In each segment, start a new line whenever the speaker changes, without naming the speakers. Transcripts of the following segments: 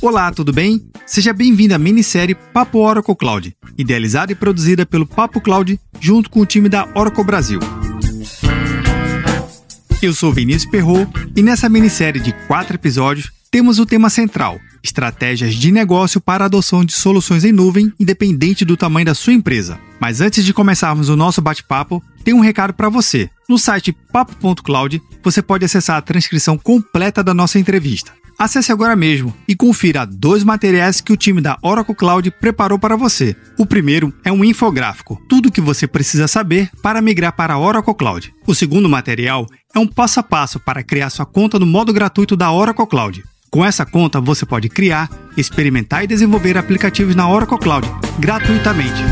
Olá, tudo bem? Seja bem-vindo à minissérie Papo Oracle Cloud, idealizada e produzida pelo Papo Cloud junto com o time da Oracle Brasil. Eu sou Vinícius Perro e nessa minissérie de quatro episódios temos o tema central: estratégias de negócio para a adoção de soluções em nuvem, independente do tamanho da sua empresa. Mas antes de começarmos o nosso bate-papo, tem um recado para você. No site papo.cloud, você pode acessar a transcrição completa da nossa entrevista. Acesse agora mesmo e confira dois materiais que o time da Oracle Cloud preparou para você. O primeiro é um infográfico, tudo o que você precisa saber para migrar para a Oracle Cloud. O segundo material é um passo a passo para criar sua conta no modo gratuito da Oracle Cloud. Com essa conta, você pode criar, experimentar e desenvolver aplicativos na Oracle Cloud gratuitamente.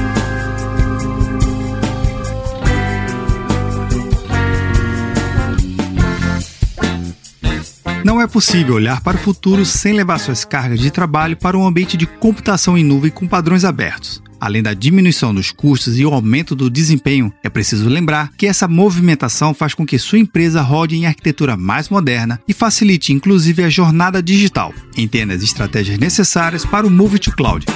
Não é possível olhar para o futuro sem levar suas cargas de trabalho para um ambiente de computação em nuvem com padrões abertos. Além da diminuição dos custos e o aumento do desempenho, é preciso lembrar que essa movimentação faz com que sua empresa rode em arquitetura mais moderna e facilite inclusive a jornada digital. Entenda as estratégias necessárias para o Move to Cloud.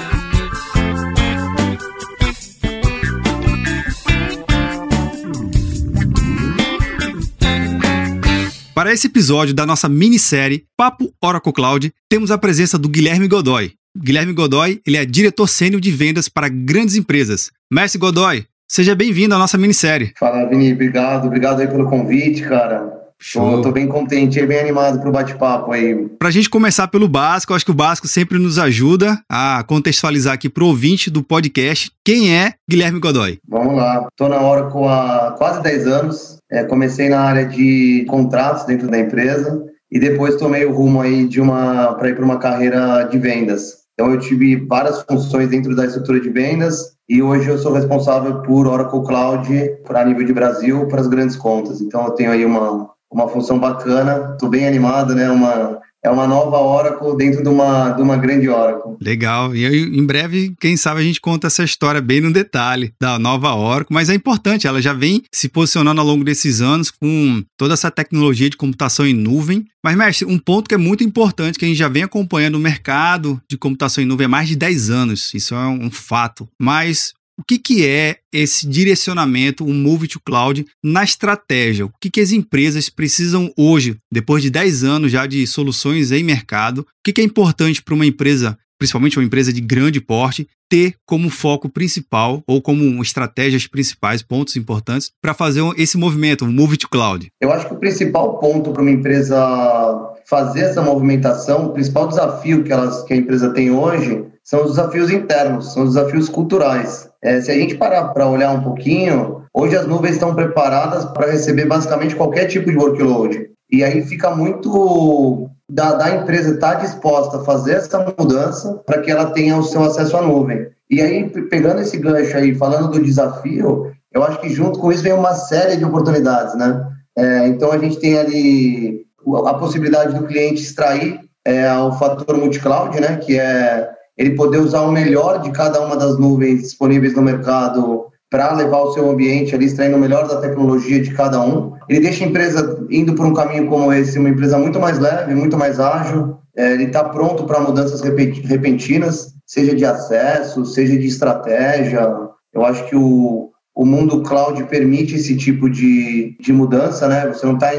Para esse episódio da nossa minissérie Papo Oracle Cloud, temos a presença do Guilherme Godoy. Guilherme Godoy, ele é diretor sênior de vendas para grandes empresas. Mestre Godoy, seja bem-vindo à nossa minissérie.
Fala, Vini, obrigado, obrigado aí pelo convite, cara. Show. Tô bem contente, bem animado pro bate-papo aí.
Pra gente começar pelo básico, acho que o básico sempre nos ajuda a contextualizar aqui pro ouvinte do podcast quem é Guilherme Godoy.
Vamos lá. Tô na Oracle há quase 10 anos. É, comecei na área de contratos dentro da empresa e depois tomei o rumo aí de uma para ir para uma carreira de vendas. Então eu tive várias funções dentro da estrutura de vendas e hoje eu sou responsável por Oracle Cloud para nível de Brasil para as grandes contas. Então eu tenho aí uma uma função bacana, estou bem animado, né? Uma, é uma nova Oracle dentro de uma, de uma grande Oracle.
Legal. E aí, em breve, quem sabe a gente conta essa história bem no detalhe da nova Oracle, mas é importante, ela já vem se posicionando ao longo desses anos com toda essa tecnologia de computação em nuvem. Mas, mestre, um ponto que é muito importante, que a gente já vem acompanhando o mercado de computação em nuvem há mais de 10 anos, isso é um fato. Mas o que, que é esse direcionamento, o Move to Cloud, na estratégia? O que, que as empresas precisam hoje, depois de 10 anos já de soluções em mercado? O que, que é importante para uma empresa, principalmente uma empresa de grande porte, ter como foco principal ou como estratégias principais, pontos importantes, para fazer esse movimento, o Move to Cloud?
Eu acho que o principal ponto para uma empresa fazer essa movimentação, o principal desafio que, elas, que a empresa tem hoje são os desafios internos, são os desafios culturais. É, se a gente parar para olhar um pouquinho, hoje as nuvens estão preparadas para receber basicamente qualquer tipo de workload. E aí fica muito da, da empresa estar tá disposta a fazer essa mudança para que ela tenha o seu acesso à nuvem. E aí, pegando esse gancho aí, falando do desafio, eu acho que junto com isso vem uma série de oportunidades, né? É, então a gente tem ali a possibilidade do cliente extrair é, o fator multi-cloud, né? Que é ele poder usar o melhor de cada uma das nuvens disponíveis no mercado para levar o seu ambiente ali, extraindo o melhor da tecnologia de cada um. Ele deixa a empresa indo por um caminho como esse, uma empresa muito mais leve, muito mais ágil. É, ele está pronto para mudanças repentinas, seja de acesso, seja de estratégia. Eu acho que o, o mundo cloud permite esse tipo de, de mudança, né? Você não está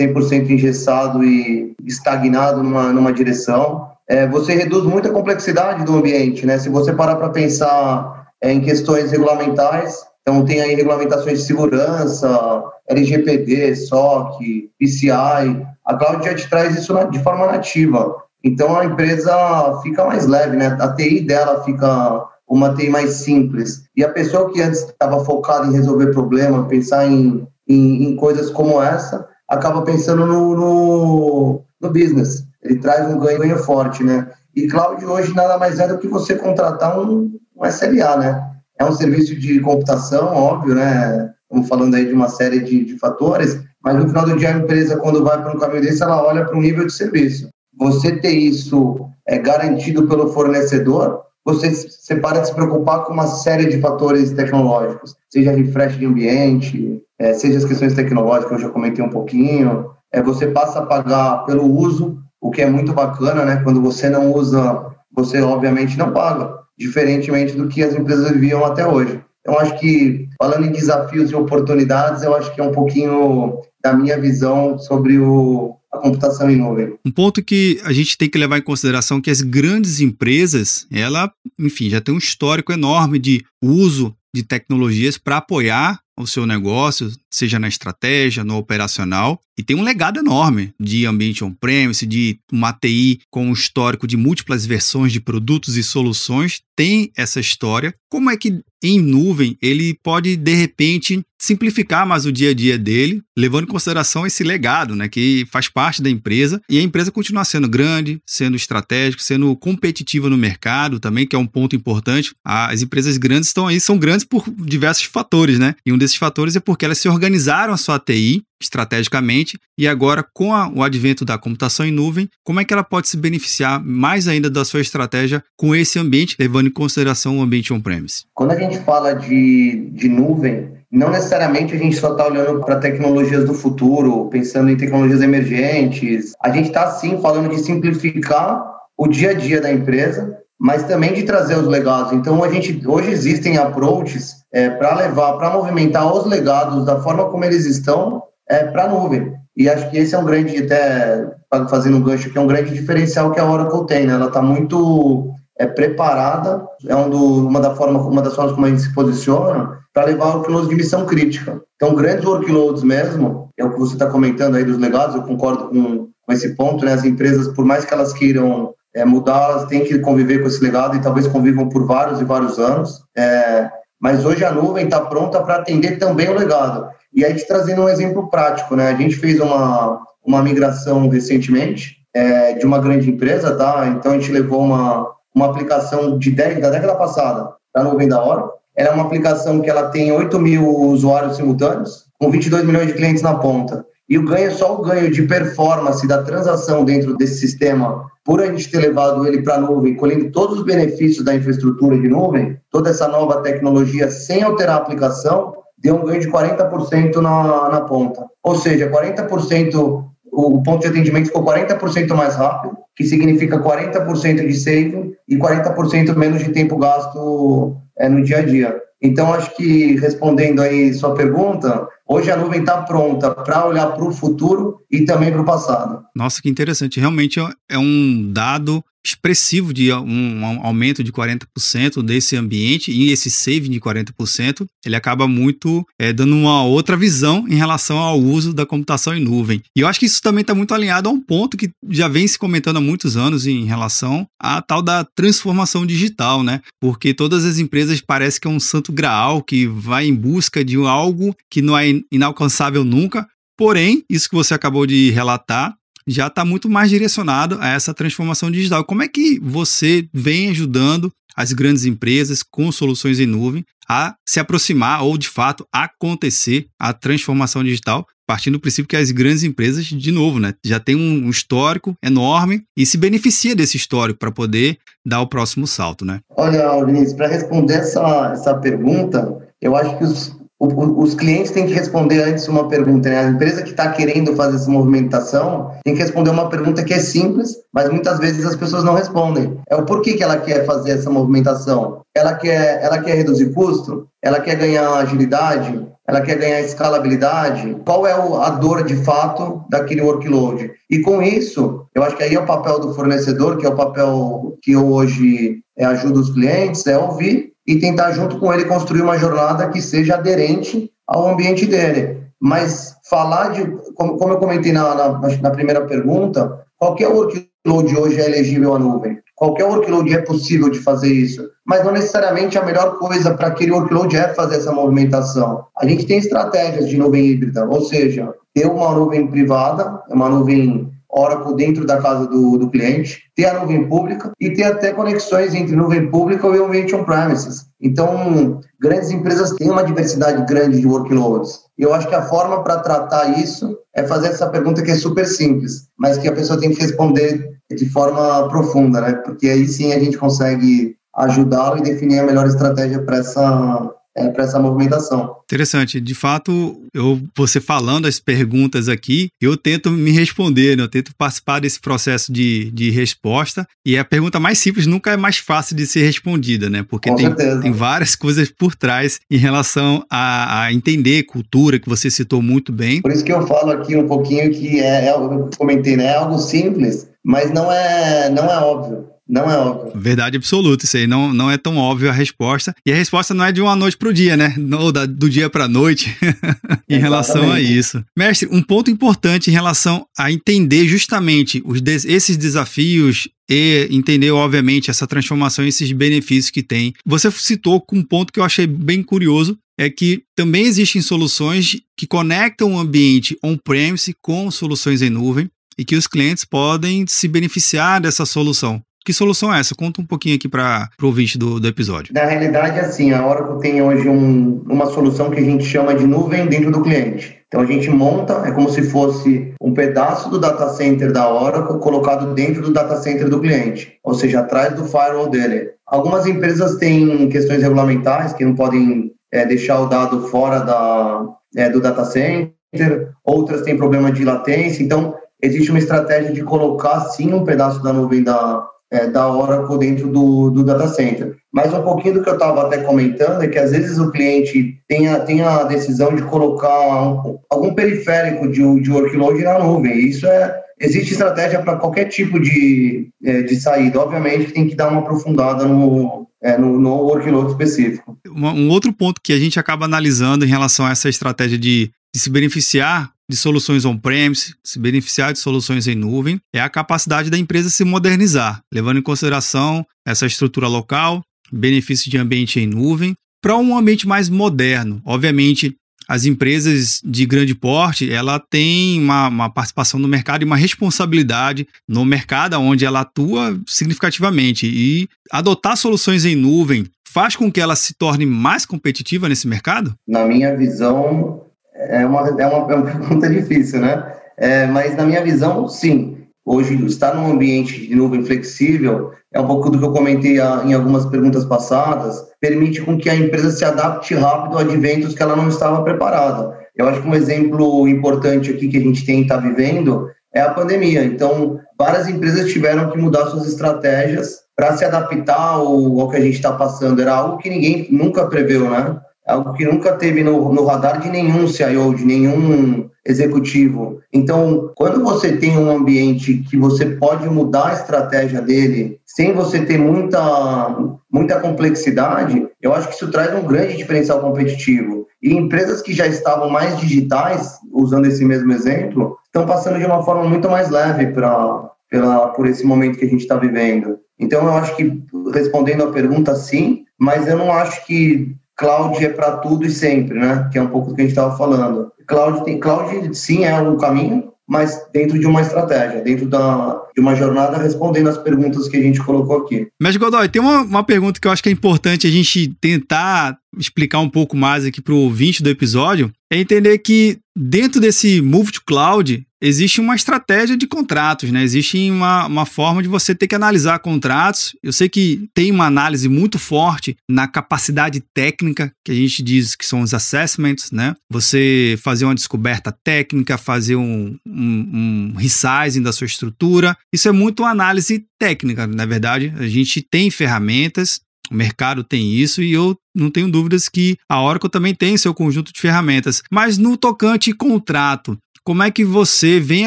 100% engessado e estagnado numa, numa direção é, você reduz muito a complexidade do ambiente, né? Se você parar para pensar é, em questões regulamentares, então tem aí regulamentações de segurança, LGPD, SOC, PCI, a cloud já te traz isso de forma nativa. Então a empresa fica mais leve, né? A TI dela fica uma TI mais simples. E a pessoa que antes estava focada em resolver problema, pensar em, em, em, coisas como essa, acaba pensando no, no, no business ele traz um ganho, forte, né? E cloud hoje nada mais é do que você contratar um, um SLA, né? É um serviço de computação, óbvio, né? Estamos falando aí de uma série de, de fatores, mas no final do dia a empresa, quando vai para um caminho desse, ela olha para um nível de serviço. Você ter isso é, garantido pelo fornecedor, você, você para de se preocupar com uma série de fatores tecnológicos, seja refresh de ambiente, é, seja as questões tecnológicas, eu já comentei um pouquinho, é, você passa a pagar pelo uso o que é muito bacana, né? Quando você não usa, você obviamente não paga, diferentemente do que as empresas viviam até hoje. Então, acho que, falando em desafios e oportunidades, eu acho que é um pouquinho da minha visão sobre o, a computação em nuvem.
Um ponto que a gente tem que levar em consideração é que as grandes empresas, ela, enfim, já tem um histórico enorme de uso de tecnologias para apoiar o seu negócio, seja na estratégia, no operacional, e tem um legado enorme de ambiente on-premise, de uma TI com um histórico de múltiplas versões de produtos e soluções, tem essa história. Como é que em nuvem ele pode, de repente, simplificar mais o dia a dia dele, levando em consideração esse legado, né, que faz parte da empresa, e a empresa continuar sendo grande, sendo estratégica, sendo competitiva no mercado também, que é um ponto importante. As empresas grandes estão aí, são grandes por diversos fatores, né? E um desses fatores é porque elas se organizaram a sua TI estrategicamente e agora com a, o advento da computação em nuvem, como é que ela pode se beneficiar mais ainda da sua estratégia com esse ambiente, levando em consideração o ambiente on-premise?
Quando a gente fala de, de nuvem, não necessariamente a gente só está olhando para tecnologias do futuro, pensando em tecnologias emergentes. A gente está sim falando de simplificar o dia a dia da empresa, mas também de trazer os legados. Então, a gente hoje existem approaches é, para levar, para movimentar os legados da forma como eles estão é, para a nuvem. E acho que esse é um grande, até fazendo um gancho que é um grande diferencial que a Oracle tem, né? Ela está muito é, preparada, é um do, uma, da forma, uma das formas como a gente se posiciona para levar workloads de missão crítica. Então, grandes workloads mesmo, é o que você está comentando aí dos legados, eu concordo com, com esse ponto, né? As empresas, por mais que elas queiram é, mudar, elas têm que conviver com esse legado e talvez convivam por vários e vários anos. É, mas hoje a nuvem está pronta para atender também o legado. E aí, te trazendo um exemplo prático, né? A gente fez uma, uma migração recentemente é, de uma grande empresa, tá? Então, a gente levou uma, uma aplicação de 10, da década passada para a nuvem da hora. Ela é uma aplicação que ela tem 8 mil usuários simultâneos, com 22 milhões de clientes na ponta. E o ganho, só o ganho de performance da transação dentro desse sistema, por a gente ter levado ele para a nuvem, colhendo todos os benefícios da infraestrutura de nuvem, toda essa nova tecnologia sem alterar a aplicação, deu um ganho de 40% na, na ponta. Ou seja, 40%, o ponto de atendimento ficou 40% mais rápido, que significa 40% de saving e 40% menos de tempo gasto é, no dia a dia. Então, acho que respondendo aí sua pergunta, hoje a nuvem está pronta para olhar para o futuro e também para o passado.
Nossa, que interessante. Realmente é um dado expressivo de um, aumento de 40% desse ambiente e esse saving de 40%, ele acaba muito é, dando uma outra visão em relação ao uso da computação em nuvem. E eu acho que isso também está muito alinhado a um ponto que já vem se comentando há muitos anos em relação à tal da transformação digital, né? Porque todas as empresas parece que é um santo graal que vai em busca de algo que não é inalcançável nunca, Porém, isso que você acabou de relatar já está muito mais direcionado a essa transformação digital. Como é que você vem ajudando as grandes empresas com soluções em nuvem a se aproximar ou, de fato, acontecer a transformação digital, partindo do princípio que as grandes empresas, de novo, né, já têm um histórico enorme e se beneficia desse histórico para poder dar o próximo salto, né?
Olha, Vinícius, para responder essa, essa pergunta, eu acho que os, os clientes têm que responder antes uma pergunta, né? A empresa que está querendo fazer essa movimentação tem que responder uma pergunta que é simples, mas muitas vezes as pessoas não respondem. É o porquê que ela quer fazer essa movimentação. Ela quer, ela quer reduzir custo? Ela quer ganhar agilidade? Ela quer ganhar escalabilidade? Qual é a dor de fato daquele workload? E com isso, eu acho que aí é o papel do fornecedor, que é o papel que eu hoje é, ajudo os clientes, é ouvir e tentar, junto com ele, construir uma jornada que seja aderente ao ambiente dele. Mas falar de, como, como eu comentei na, na, na primeira pergunta, qualquer workload hoje é elegível à nuvem. Qualquer workload é possível de fazer isso, mas não necessariamente a melhor coisa para aquele workload é fazer essa movimentação. A gente tem estratégias de nuvem híbrida, ou seja, ter uma nuvem privada, uma nuvem Oracle dentro da casa do, do cliente, ter a nuvem pública e ter até conexões entre nuvem pública e ambiente on-premises. Então, grandes empresas têm uma diversidade grande de workloads. E eu acho que a forma para tratar isso é fazer essa pergunta que é super simples, mas que a pessoa tem que responder de forma profunda, né? Porque aí sim a gente consegue ajudá-lo e definir a melhor estratégia para essa é, para essa movimentação.
Interessante. De fato, eu você falando as perguntas aqui, eu tento me responder, né? eu tento participar desse processo de, de resposta. E a pergunta mais simples nunca é mais fácil de ser respondida, né? Porque tem, tem várias coisas por trás em relação a, a, entender cultura, que você citou muito bem.
Por isso que eu falo aqui um pouquinho que é, é eu comentei, né? É algo simples, mas não é, não é óbvio. Não é óbvio.
Verdade absoluta, isso aí não, não é tão óbvio a resposta. E a resposta não é de uma noite para o dia, né? Ou da, do dia para a noite, em relação a isso. Mestre, um ponto importante em relação a entender justamente os esses desafios e entender, obviamente, essa transformação e esses benefícios que tem. Você citou com um ponto que eu achei bem curioso, é que também existem soluções que conectam o ambiente on-premise com soluções em nuvem e que os clientes podem se beneficiar dessa solução. Que solução é essa? Conta um pouquinho aqui para o ouvinte do, do episódio.
Na realidade, assim, a Oracle tem hoje um, uma solução que a gente chama de nuvem dentro do cliente. Então a gente monta, é como se fosse um pedaço do data center da Oracle colocado dentro do data center do cliente, ou seja, atrás do firewall dele. Algumas empresas têm questões regulamentares que não podem é, deixar o dado fora da, é, do data center, outras têm problema de latência, então existe uma estratégia de colocar sim um pedaço da nuvem da, é, da Oracle dentro do, do data center. Mas um pouquinho do que eu estava até comentando é que às vezes o cliente tem a, tem a decisão de colocar um, algum periférico de, de workload na nuvem. Isso é existe estratégia para qualquer tipo de, é, de saída. Obviamente tem que dar uma aprofundada no, é, no, no workload específico.
Um outro ponto que a gente acaba analisando em relação a essa estratégia de, de se beneficiar de soluções on-premise, se beneficiar de soluções em nuvem, é a capacidade da empresa se modernizar, levando em consideração essa estrutura local, benefícios de ambiente em nuvem, para um ambiente mais moderno. Obviamente, as empresas de grande porte, ela tem uma, uma, participação no mercado e uma responsabilidade no mercado onde ela atua significativamente. E adotar soluções em nuvem faz com que ela se torne mais competitiva nesse mercado?
Na minha visão, é uma, é uma, é pergunta difícil, né? É, mas na minha visão, sim. Hoje, estar num ambiente de nuvem flexível, é um pouco do que eu comentei em algumas perguntas passadas, permite com que a empresa se adapte rápido a adventos que ela não estava preparada. Eu acho que um exemplo importante aqui que a gente tem está vivendo é a pandemia. Então, várias empresas tiveram que mudar suas estratégias para se adaptar ao, ao que a gente está passando. Era algo que ninguém nunca preveu, né? Algo que nunca teve no, no radar de nenhum CIO, de nenhum executivo. Então, quando você tem um ambiente que você pode mudar a estratégia dele sem você ter muita, muita complexidade, eu acho que isso traz um grande diferencial competitivo. E empresas que já estavam mais digitais, usando esse mesmo exemplo, estão passando de uma forma muito mais leve para pela, por esse momento que a gente está vivendo. Então, eu acho que, respondendo a pergunta, sim, mas eu não acho que cloud é para tudo e sempre, né? Que é um pouco do que a gente estava falando. Cloud, tem, cloud sim é um caminho, mas dentro de uma estratégia, dentro da, de uma jornada, respondendo as perguntas que a gente colocou aqui.
Mas, Godoy, tem uma, uma pergunta que eu acho que é importante a gente tentar explicar um pouco mais aqui para o ouvinte do episódio, é entender que dentro desse Move to Cloud existe uma estratégia de contratos, né? Existe uma, uma forma de você ter que analisar contratos. Eu sei que tem uma análise muito forte na capacidade técnica, que a gente diz que são os assessments, né? Você fazer uma descoberta técnica, fazer um, um, um resizing da sua estrutura. Isso é muito uma análise técnica, na verdade. A gente tem ferramentas, o mercado tem isso e eu não tenho dúvidas que a Oracle também tem seu conjunto de ferramentas. Mas no tocante contrato, como é que você vem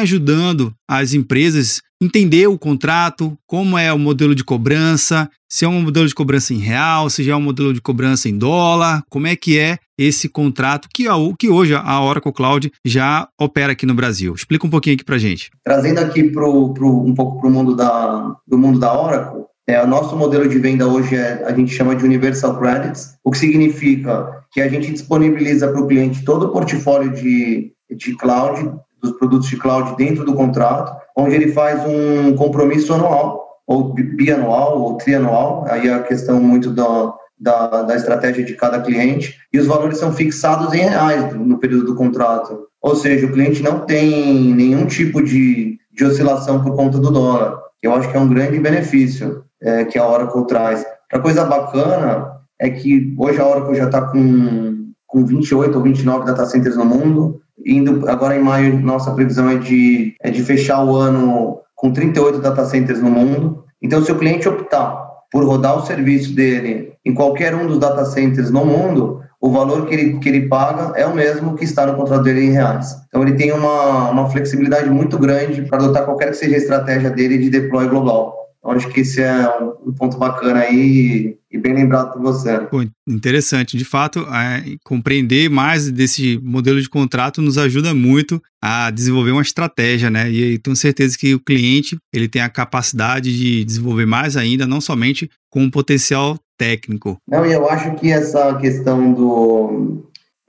ajudando as empresas entender o contrato, como é o modelo de cobrança, se é um modelo de cobrança em real, se já é um modelo de cobrança em dólar, como é que é esse contrato que, que hoje a Oracle Cloud já opera aqui no Brasil. Explica um pouquinho aqui para gente.
Trazendo aqui pro, pro, um pouco para o mundo da, do mundo da Oracle, é, o nosso modelo de venda hoje é, a gente chama de Universal Credits, o que significa que a gente disponibiliza para o cliente todo o portfólio de, de cloud, dos produtos de cloud dentro do contrato, onde ele faz um compromisso anual, ou bianual, ou trianual, aí é a questão muito da, da, da estratégia de cada cliente, e os valores são fixados em reais no período do contrato. Ou seja, o cliente não tem nenhum tipo de, de oscilação por conta do dólar. Eu acho que é um grande benefício é, que a Oracle traz. Outra coisa bacana é que hoje a Oracle já está com, com 28 ou 29 data centers no mundo. Indo agora em maio, nossa previsão é de, é de fechar o ano com 38 data centers no mundo. Então, se o cliente optar por rodar o serviço dele em qualquer um dos data centers no mundo, o valor que ele, que ele paga é o mesmo que está no contrato dele em reais. Então, ele tem uma, uma flexibilidade muito grande para adotar qualquer que seja a estratégia dele de deploy global. Então, acho que esse é um ponto bacana aí e bem lembrado por você.
Pô, interessante. De fato, é, compreender mais desse modelo de contrato nos ajuda muito a desenvolver uma estratégia, né? E tenho certeza que o cliente ele tem a capacidade de desenvolver mais ainda, não somente com um potencial técnico.
Não, e eu acho que essa questão do,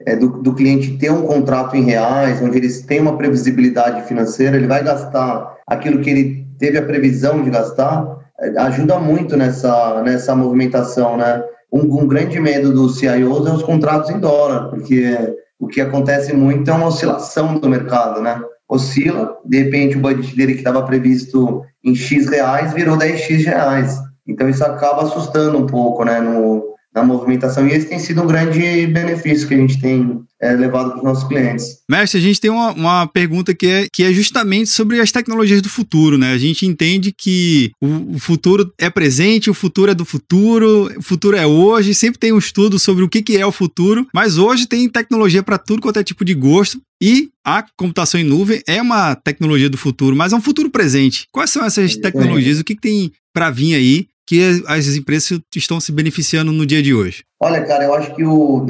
é, do, do, cliente ter um contrato em reais, onde eles têm uma previsibilidade financeira, ele vai gastar aquilo que ele teve a previsão de gastar, é, ajuda muito nessa, nessa movimentação, né? Um, um, grande medo dos CIOs é os contratos em dólar, porque o que acontece muito é uma oscilação do mercado, né? Oscila, de repente o budget dele que estava previsto em X reais virou 10X reais. Então isso acaba assustando um pouco, né, no, na movimentação. E esse tem sido um grande benefício que a gente tem é, levado para os nossos clientes.
Mestre, a gente tem uma, uma pergunta que é, que é justamente sobre as tecnologias do futuro, né? A gente entende que o, o, futuro é presente, o futuro é do futuro, o futuro é hoje, sempre tem um estudo sobre o que, que é o futuro, mas hoje tem tecnologia para tudo quanto é tipo de gosto. E a computação em nuvem é uma tecnologia do futuro, mas é um futuro presente. Quais são essas tecnologias? O que, que tem para vir aí que as empresas estão se beneficiando no dia de hoje?
Olha, cara, eu acho que o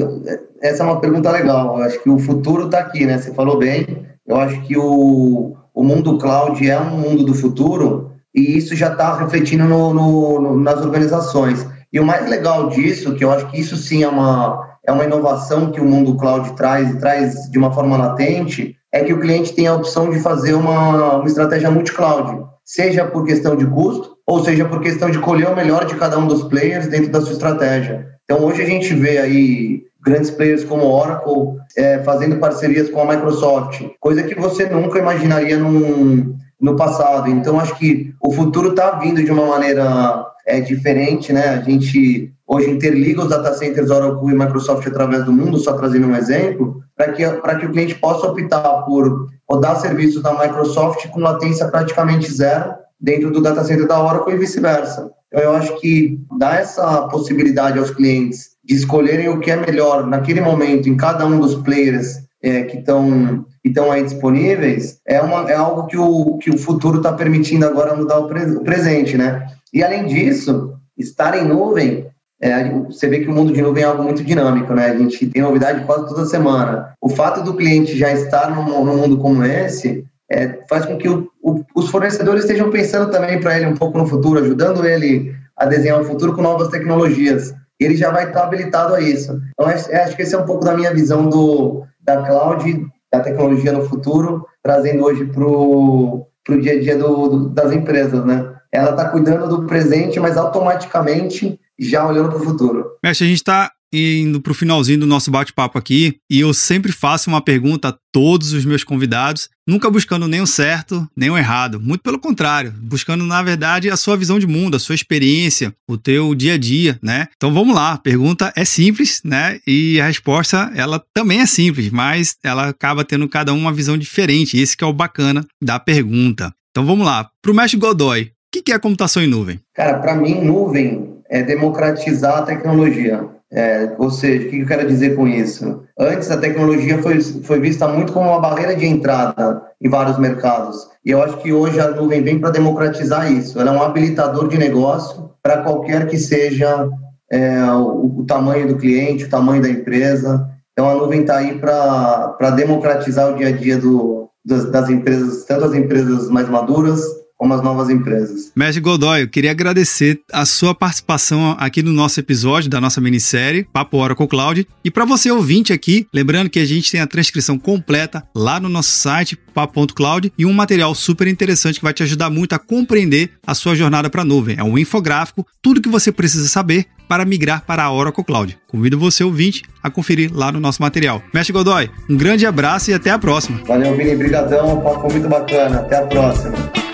essa é uma pergunta legal. Eu acho que o futuro está aqui, né? Você falou bem. Eu acho que o, o mundo cloud é um mundo do futuro e isso já está refletindo no, no, no, nas organizações. E o mais legal disso, que eu acho que isso sim é uma, é uma inovação que o mundo cloud traz e traz de uma forma latente, é que o cliente tem a opção de fazer uma, uma estratégia multi-cloud, seja por questão de custo, ou seja, por questão de colher o melhor de cada um dos players dentro da sua estratégia. Então, hoje a gente vê aí grandes players como Oracle é, fazendo parcerias com a Microsoft, coisa que você nunca imaginaria num, no passado. Então, acho que o futuro está vindo de uma maneira é, diferente, né? A gente hoje interliga os data centers Oracle e Microsoft através do mundo, só trazendo um exemplo, para que, que o cliente possa optar por rodar serviços da Microsoft com latência praticamente zero dentro do data center da Oracle e vice-versa. Então, eu acho que dar essa possibilidade aos clientes de escolherem o que é melhor naquele momento em cada um dos players é, que estão estão aí disponíveis é, uma, é algo que o, que o futuro está permitindo agora mudar o, pre, o, presente, né? E além disso, estar em nuvem, é, você vê que o mundo de nuvem é algo muito dinâmico, né? A gente tem novidade quase toda semana. O fato do cliente já estar num, num mundo como esse é, faz com que o, o, os fornecedores estejam pensando também para ele um pouco no futuro, ajudando ele a desenhar o futuro com novas tecnologias. Ele já vai estar habilitado a isso. Então, acho que esse é um pouco da minha visão do, da cloud, da tecnologia no futuro, trazendo hoje para o dia a dia do, do, das empresas, né? Ela está cuidando do presente, mas automaticamente já olhando para o futuro.
Mestre, a gente está indo para o finalzinho do nosso bate-papo aqui e eu sempre faço uma pergunta a todos os meus convidados, nunca buscando nem o certo nem o errado, muito pelo contrário, buscando na verdade a sua visão de mundo, a sua experiência, o teu dia a dia, né? Então vamos lá, a pergunta é simples, né? E a resposta ela também é simples, mas ela acaba tendo cada um uma visão diferente. Esse que é o bacana da pergunta. Então vamos lá, para o mestre Godoy, o que é computação em nuvem?
Cara, para mim nuvem é democratizar a tecnologia. É, ou seja, o que eu quero dizer com isso? Antes, a tecnologia foi, foi vista muito como uma barreira de entrada em vários mercados. E eu acho que hoje a nuvem vem para democratizar isso. Ela é um habilitador de negócio para qualquer que seja é, o, o, tamanho do cliente, o tamanho da empresa. Então, a nuvem está aí para democratizar o dia a dia do, das, das empresas, tanto as empresas mais maduras como as novas empresas.
Mestre Godoy, eu queria agradecer a sua participação aqui no nosso episódio da nossa minissérie Papo Oracle Cloud. E para você ouvinte aqui, lembrando que a gente tem a transcrição completa lá no nosso site papo.cloud e um material super interessante que vai te ajudar muito a compreender a sua jornada para a nuvem. É um infográfico, tudo que você precisa saber para migrar para a Oracle Cloud. Convido você, ouvinte, a conferir lá no nosso material. Mestre Godoy, um grande abraço e até a próxima.
Valeu, Vini. Brigadão. Papo muito bacana. Até a próxima.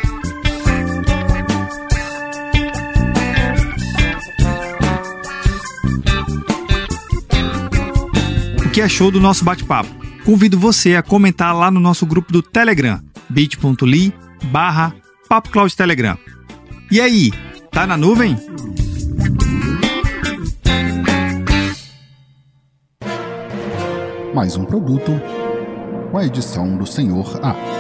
Que achou do nosso bate-papo. Convido você a comentar lá no nosso grupo do Telegram, bit.ly barra Telegram. E aí, tá na nuvem?
Mais um produto com a edição do Senhor A.